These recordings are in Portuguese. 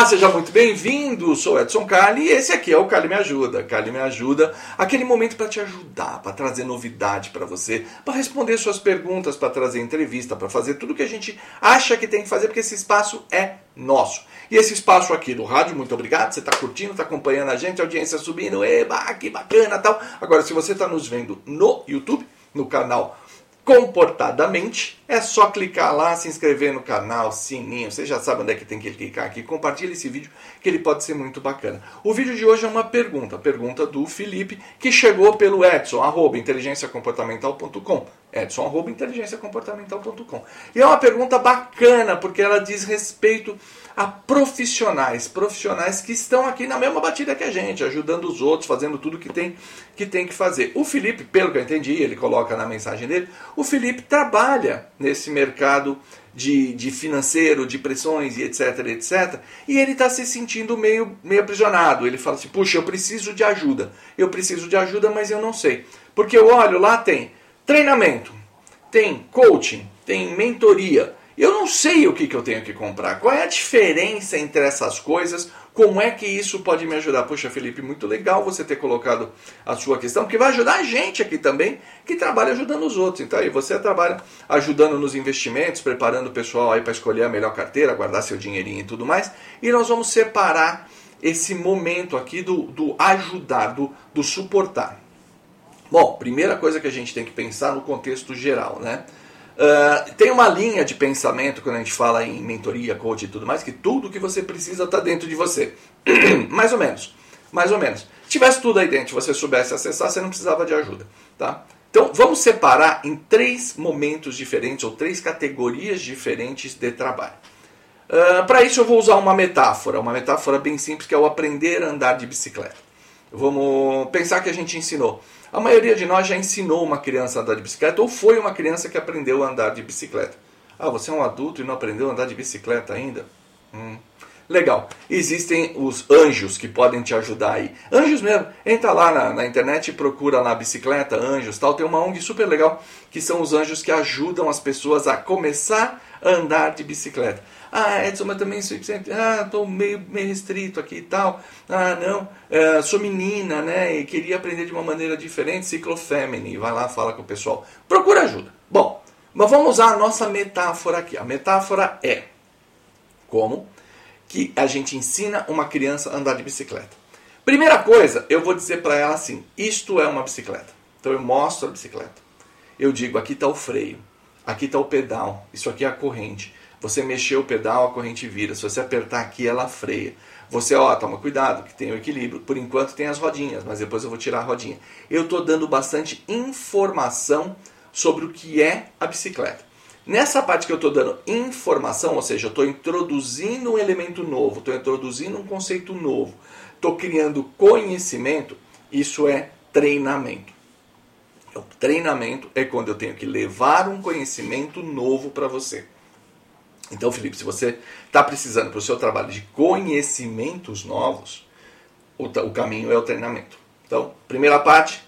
Olá, seja muito bem-vindo. Sou Edson Carli e esse aqui é o Carli Me Ajuda. Carli Me Ajuda, aquele momento para te ajudar, para trazer novidade para você, para responder suas perguntas, para trazer entrevista, para fazer tudo que a gente acha que tem que fazer, porque esse espaço é nosso. E esse espaço aqui do rádio, muito obrigado. Você está curtindo, está acompanhando a gente, a audiência subindo, eba, que bacana tal. Agora, se você está nos vendo no YouTube, no canal comportadamente, é só clicar lá, se inscrever no canal, sininho, você já sabe onde é que tem que clicar aqui, compartilha esse vídeo que ele pode ser muito bacana. O vídeo de hoje é uma pergunta, pergunta do Felipe, que chegou pelo Edson, arroba inteligenciacomportamental.com, Edson, arroba inteligenciacomportamental.com. E é uma pergunta bacana, porque ela diz respeito a profissionais, profissionais que estão aqui na mesma batida que a gente, ajudando os outros, fazendo tudo que tem que tem que fazer. O Felipe, pelo que eu entendi, ele coloca na mensagem dele, o Felipe trabalha nesse mercado de, de financeiro, de pressões e etc, etc, e ele está se sentindo meio, meio aprisionado. Ele fala assim, puxa, eu preciso de ajuda, eu preciso de ajuda, mas eu não sei. Porque eu olho, lá tem treinamento, tem coaching, tem mentoria, eu não sei o que, que eu tenho que comprar. Qual é a diferença entre essas coisas? Como é que isso pode me ajudar? Poxa, Felipe, muito legal você ter colocado a sua questão, porque vai ajudar a gente aqui também, que trabalha ajudando os outros. Então aí você trabalha ajudando nos investimentos, preparando o pessoal aí para escolher a melhor carteira, guardar seu dinheirinho e tudo mais. E nós vamos separar esse momento aqui do, do ajudar, do, do suportar. Bom, primeira coisa que a gente tem que pensar no contexto geral, né? Uh, tem uma linha de pensamento quando a gente fala em mentoria, coach e tudo mais, que tudo que você precisa está dentro de você. mais ou menos. Mais ou menos. Se tivesse tudo aí dentro, você soubesse acessar, você não precisava de ajuda. Tá? Então vamos separar em três momentos diferentes ou três categorias diferentes de trabalho. Uh, Para isso eu vou usar uma metáfora, uma metáfora bem simples que é o aprender a andar de bicicleta. Vamos pensar que a gente ensinou. A maioria de nós já ensinou uma criança a andar de bicicleta ou foi uma criança que aprendeu a andar de bicicleta. Ah, você é um adulto e não aprendeu a andar de bicicleta ainda? Hum. Legal. Existem os anjos que podem te ajudar aí. Anjos mesmo. Entra lá na, na, internet e procura lá bicicleta, anjos tal. Tem uma ONG super legal que são os anjos que ajudam as pessoas a começar a andar de bicicleta. Ah, Edson, mas também sou ah, estou meio, meio restrito aqui e tal. Ah, não, é, sou menina, né? E queria aprender de uma maneira diferente, ciclofemini. Vai lá, fala com o pessoal. Procura ajuda. Bom, mas vamos usar a nossa metáfora aqui. A metáfora é como que a gente ensina uma criança a andar de bicicleta. Primeira coisa, eu vou dizer para ela assim: isto é uma bicicleta. Então eu mostro a bicicleta. Eu digo: aqui está o freio, aqui está o pedal, isso aqui é a corrente. Você mexeu o pedal, a corrente vira. Se você apertar aqui, ela freia. Você, ó, toma cuidado, que tem o equilíbrio. Por enquanto tem as rodinhas, mas depois eu vou tirar a rodinha. Eu estou dando bastante informação sobre o que é a bicicleta. Nessa parte que eu estou dando informação, ou seja, eu estou introduzindo um elemento novo, estou introduzindo um conceito novo, estou criando conhecimento, isso é treinamento. O treinamento é quando eu tenho que levar um conhecimento novo para você. Então, Felipe, se você está precisando para o seu trabalho de conhecimentos novos, o, o, caminho é o treinamento. Então, primeira parte,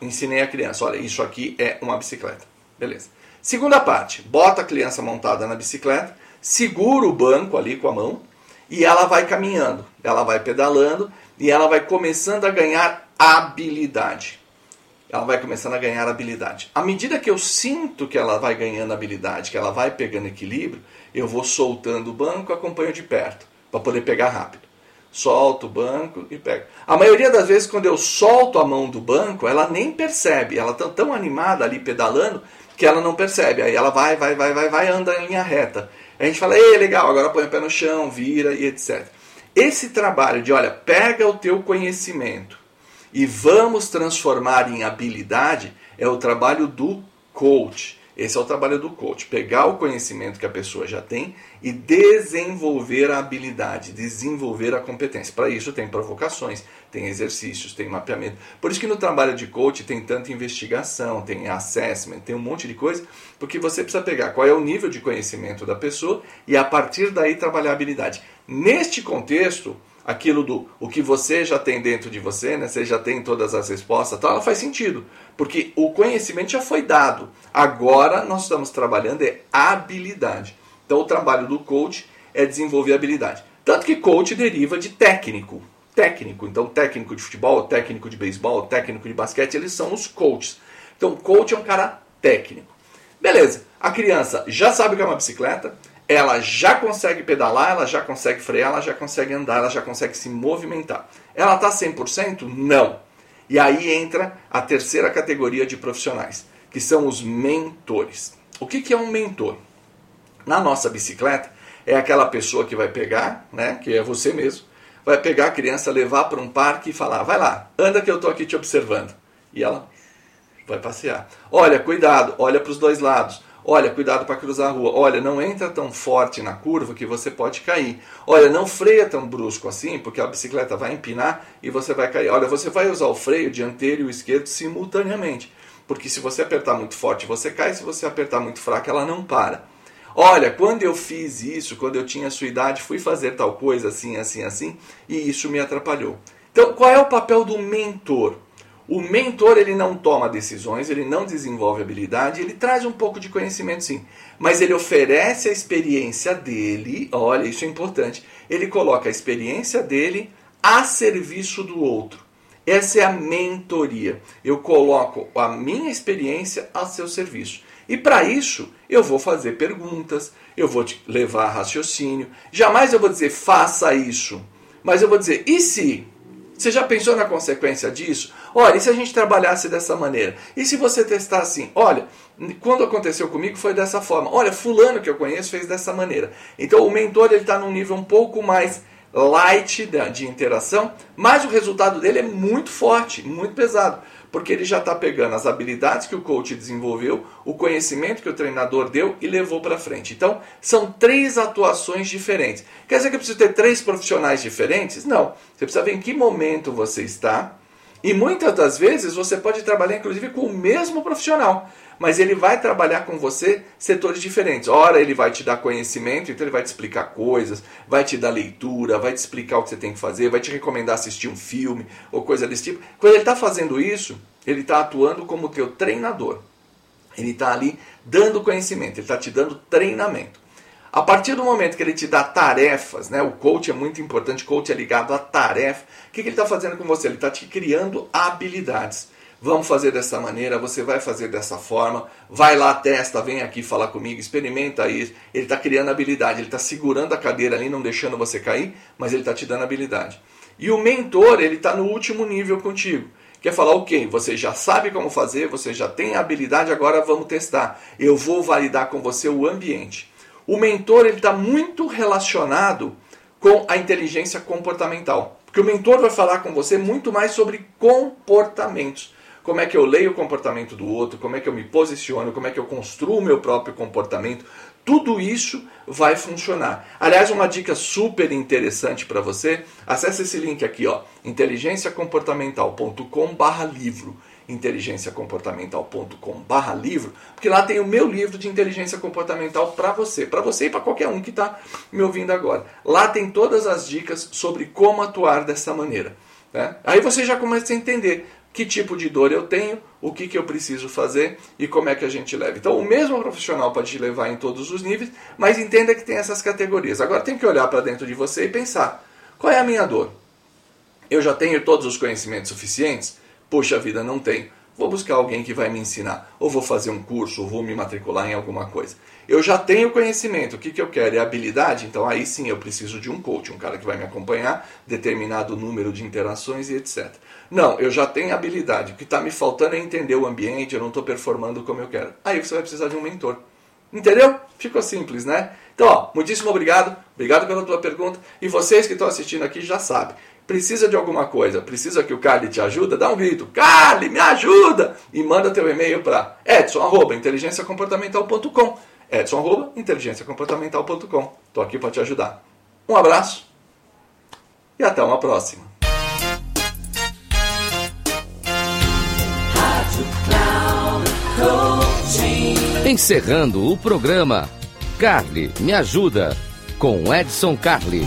ensinei a criança, olha, isso aqui é uma bicicleta. Beleza. Segunda parte, bota a criança montada na bicicleta, segura o banco ali com a mão e ela vai caminhando, ela vai pedalando e ela vai começando a ganhar habilidade ela vai começando a ganhar habilidade. À medida que eu sinto que ela vai ganhando habilidade, que ela vai pegando equilíbrio, eu vou soltando o banco, acompanho de perto, para poder pegar rápido. Solto o banco e pego. A maioria das vezes, quando eu solto a mão do banco, ela nem percebe. Ela está tão animada ali pedalando que ela não percebe. Aí ela vai, vai, vai, vai, vai, anda em linha reta. Aí a gente fala, ei, legal, agora põe o pé no chão, vira e etc. Esse trabalho de, olha, pega o teu conhecimento, e vamos transformar em habilidade é o trabalho do coach. Esse é o trabalho do coach, pegar o conhecimento que a pessoa já tem e desenvolver a habilidade, desenvolver a competência. Para isso tem provocações, tem exercícios, tem mapeamento. Por isso que no trabalho de coach tem tanta investigação, tem assessment, tem um monte de coisa, porque você precisa pegar qual é o nível de conhecimento da pessoa e a partir daí trabalhar a habilidade. Neste contexto, aquilo do o que você já tem dentro de você, né? Você já tem todas as respostas, tal, ela faz sentido, porque o conhecimento já foi dado. Agora nós estamos trabalhando é habilidade. Então o trabalho do coach é desenvolver habilidade. Tanto que coach deriva de técnico. Técnico, então técnico de futebol, técnico de beisebol, técnico de basquete, eles são os coaches. Então coach é um cara técnico. Beleza, a criança já sabe o que é uma bicicleta, ela já consegue pedalar, ela já consegue frear, ela já consegue andar, ela já consegue se movimentar. Ela está 100%? Não. E aí entra a terceira categoria de profissionais, que são os mentores. O que, que é um mentor? Na nossa bicicleta, é aquela pessoa que vai pegar, né, que é você mesmo, vai pegar a criança, levar para um parque e falar: vai lá, anda que eu estou aqui te observando. E ela vai passear. Olha, cuidado, olha para os dois lados. Olha, cuidado para cruzar a rua. Olha, não entra tão forte na curva que você pode cair. Olha, não freia tão brusco assim, porque a bicicleta vai empinar e você vai cair. Olha, você vai usar o freio dianteiro e o esquerdo simultaneamente. Porque se você apertar muito forte, você cai. Se você apertar muito fraco, ela não para. Olha, quando eu fiz isso, quando eu tinha a sua idade, fui fazer tal coisa assim, assim, assim, e isso me atrapalhou. Então, qual é o papel do mentor? O mentor ele não toma decisões, ele não desenvolve habilidade, ele traz um pouco de conhecimento sim, mas ele oferece a experiência dele, olha, isso é importante. Ele coloca a experiência dele a serviço do outro. Essa é a mentoria. Eu coloco a minha experiência a seu serviço. E para isso, eu vou fazer perguntas, eu vou te levar a raciocínio. Jamais eu vou dizer faça isso, mas eu vou dizer e se? Você já pensou na consequência disso? Olha, e se a gente trabalhasse dessa maneira? E se você testar assim? Olha, quando aconteceu comigo foi dessa forma. Olha, fulano que eu conheço fez dessa maneira. Então o mentor ele está num nível um pouco mais light de interação, mas o resultado dele é muito forte, muito pesado porque ele já está pegando as habilidades que o coach desenvolveu, o conhecimento que o treinador deu e levou para frente. Então, são três atuações diferentes. Quer dizer que eu preciso ter três profissionais diferentes? Não. Você precisa ver em que momento você está. E muitas das vezes você pode trabalhar, inclusive, com o mesmo profissional mas ele vai trabalhar com você setores diferentes. Ora, ele vai te dar conhecimento, então ele vai te explicar coisas, vai te dar leitura, vai te explicar o que você tem que fazer, vai te recomendar assistir um filme ou coisa desse tipo. Quando ele está fazendo isso, ele está atuando como teu treinador. Ele está ali dando conhecimento, ele está te dando treinamento. A partir do momento que ele te dá tarefas, né, o coach é muito importante, o coach é ligado à tarefa. O que, que ele está fazendo com você? Ele está te criando habilidades. Vamos fazer dessa maneira, você vai fazer dessa forma. Vai lá, testa, vem aqui falar comigo, experimenta isso. Ele está criando habilidade, ele está segurando a cadeira ali, não deixando você cair, mas ele está te dando habilidade. E o mentor, ele está no último nível contigo. Quer falar, ok, você já sabe como fazer, você já tem a habilidade, agora vamos testar. Eu vou validar com você o ambiente. O mentor ele está muito relacionado com a inteligência comportamental. Porque o mentor vai falar com você muito mais sobre comportamentos como é que eu leio o comportamento do outro, como é que eu me posiciono, como é que eu construo o meu próprio comportamento. Tudo isso vai funcionar. Aliás, uma dica super interessante para você, acesse esse link aqui, ó, inteligenciacomportamental.com/livro inteligenciacomportamental.com/barra livro, porque lá tem o meu livro de inteligência comportamental para você, para você e para qualquer um que está me ouvindo agora. Lá tem todas as dicas sobre como atuar dessa maneira. Né? Aí você já começa a entender que tipo de dor eu tenho, o que, que eu preciso fazer e como é que a gente leva. Então, o mesmo profissional pode te levar em todos os níveis, mas entenda que tem essas categorias. Agora, tem que olhar para dentro de você e pensar: qual é a minha dor? Eu já tenho todos os conhecimentos suficientes? Poxa vida, não tenho. Vou buscar alguém que vai me ensinar, ou vou fazer um curso, ou vou me matricular em alguma coisa. Eu já tenho conhecimento, o que, que eu quero? É habilidade? Então aí sim eu preciso de um coach, um cara que vai me acompanhar, determinado número de interações e etc. Não, eu já tenho habilidade. O que está me faltando é entender o ambiente, eu não estou performando como eu quero. Aí você vai precisar de um mentor. Entendeu? Ficou simples, né? Então, ó, muitíssimo obrigado. Obrigado pela tua pergunta. E vocês que estão assistindo aqui já sabem. Precisa de alguma coisa? Precisa que o Carly te ajude? Dá um grito. Carly, me ajuda! E manda teu e-mail para edson.inteligenciacomportamental.com edson.inteligenciacomportamental.com Estou aqui para te ajudar. Um abraço e até uma próxima. Encerrando o programa, Carly me ajuda com Edson Carli.